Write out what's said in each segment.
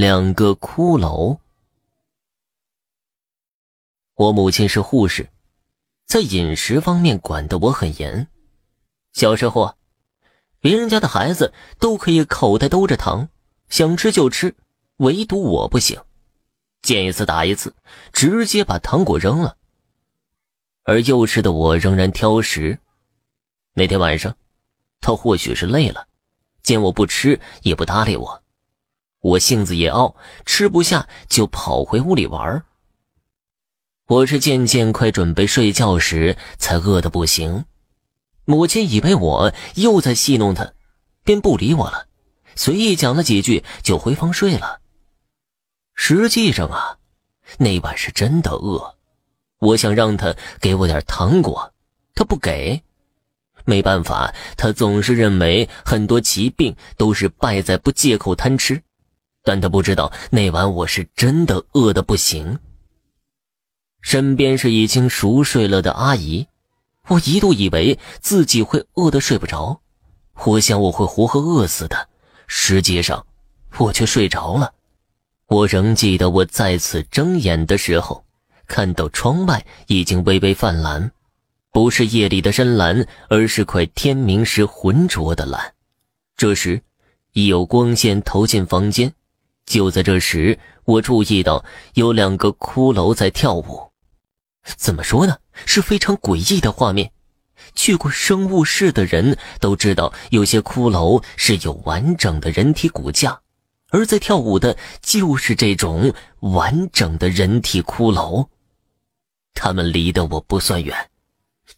两个骷髅。我母亲是护士，在饮食方面管得我很严。小时候啊，别人家的孩子都可以口袋兜着糖，想吃就吃，唯独我不行，见一次打一次，直接把糖果扔了。而幼稚的我仍然挑食。那天晚上，他或许是累了，见我不吃也不搭理我。我性子也傲，吃不下就跑回屋里玩。我是渐渐快准备睡觉时才饿得不行。母亲以为我又在戏弄她，便不理我了，随意讲了几句就回房睡了。实际上啊，那晚是真的饿。我想让他给我点糖果，他不给。没办法，他总是认为很多疾病都是败在不借口贪吃。但他不知道那晚我是真的饿得不行。身边是已经熟睡了的阿姨，我一度以为自己会饿得睡不着，我想我会活活饿死的。实际上，我却睡着了。我仍记得我再次睁眼的时候，看到窗外已经微微泛蓝，不是夜里的深蓝，而是快天明时浑浊的蓝。这时，已有光线投进房间。就在这时，我注意到有两个骷髅在跳舞。怎么说呢？是非常诡异的画面。去过生物室的人都知道，有些骷髅是有完整的人体骨架，而在跳舞的就是这种完整的人体骷髅。他们离得我不算远，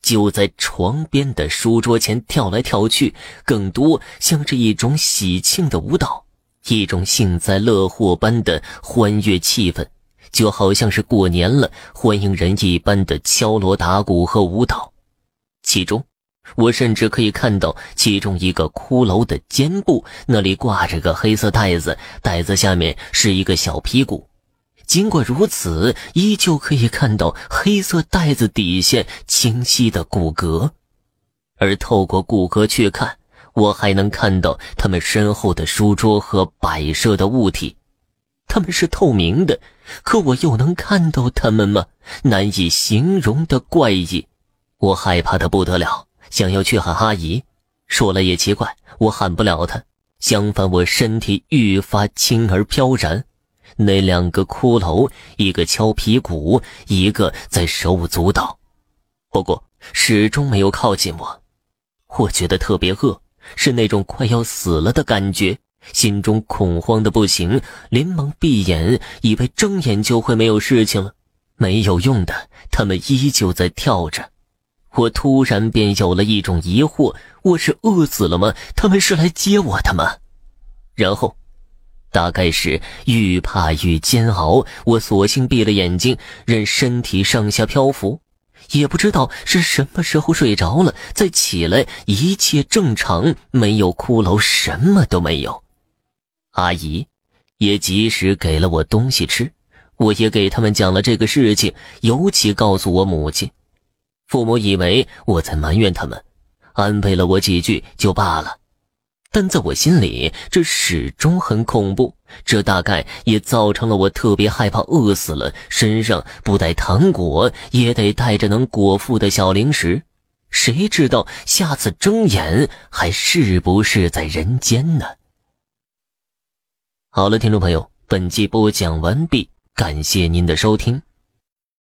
就在床边的书桌前跳来跳去，更多像是一种喜庆的舞蹈。一种幸灾乐祸般的欢悦气氛，就好像是过年了欢迎人一般的敲锣打鼓和舞蹈。其中，我甚至可以看到其中一个骷髅的肩部那里挂着个黑色袋子，袋子下面是一个小屁股。尽管如此，依旧可以看到黑色袋子底下清晰的骨骼，而透过骨骼去看。我还能看到他们身后的书桌和摆设的物体，他们是透明的，可我又能看到他们吗？难以形容的怪异，我害怕的不得了，想要去喊阿姨，说了也奇怪，我喊不了她。相反，我身体愈发轻而飘然。那两个骷髅，一个敲皮鼓，一个在手舞足蹈，不过始终没有靠近我。我觉得特别饿。是那种快要死了的感觉，心中恐慌的不行，连忙闭眼，以为睁眼就会没有事情了。没有用的，他们依旧在跳着。我突然便有了一种疑惑：我是饿死了吗？他们是来接我的吗？然后，大概是愈怕愈煎熬，我索性闭了眼睛，任身体上下漂浮。也不知道是什么时候睡着了，再起来一切正常，没有骷髅，什么都没有。阿姨也及时给了我东西吃，我也给他们讲了这个事情，尤其告诉我母亲。父母以为我在埋怨他们，安慰了我几句就罢了。但在我心里，这始终很恐怖。这大概也造成了我特别害怕饿死了，身上不带糖果，也得带着能果腹的小零食。谁知道下次睁眼还是不是在人间呢？好了，听众朋友，本集播讲完毕，感谢您的收听。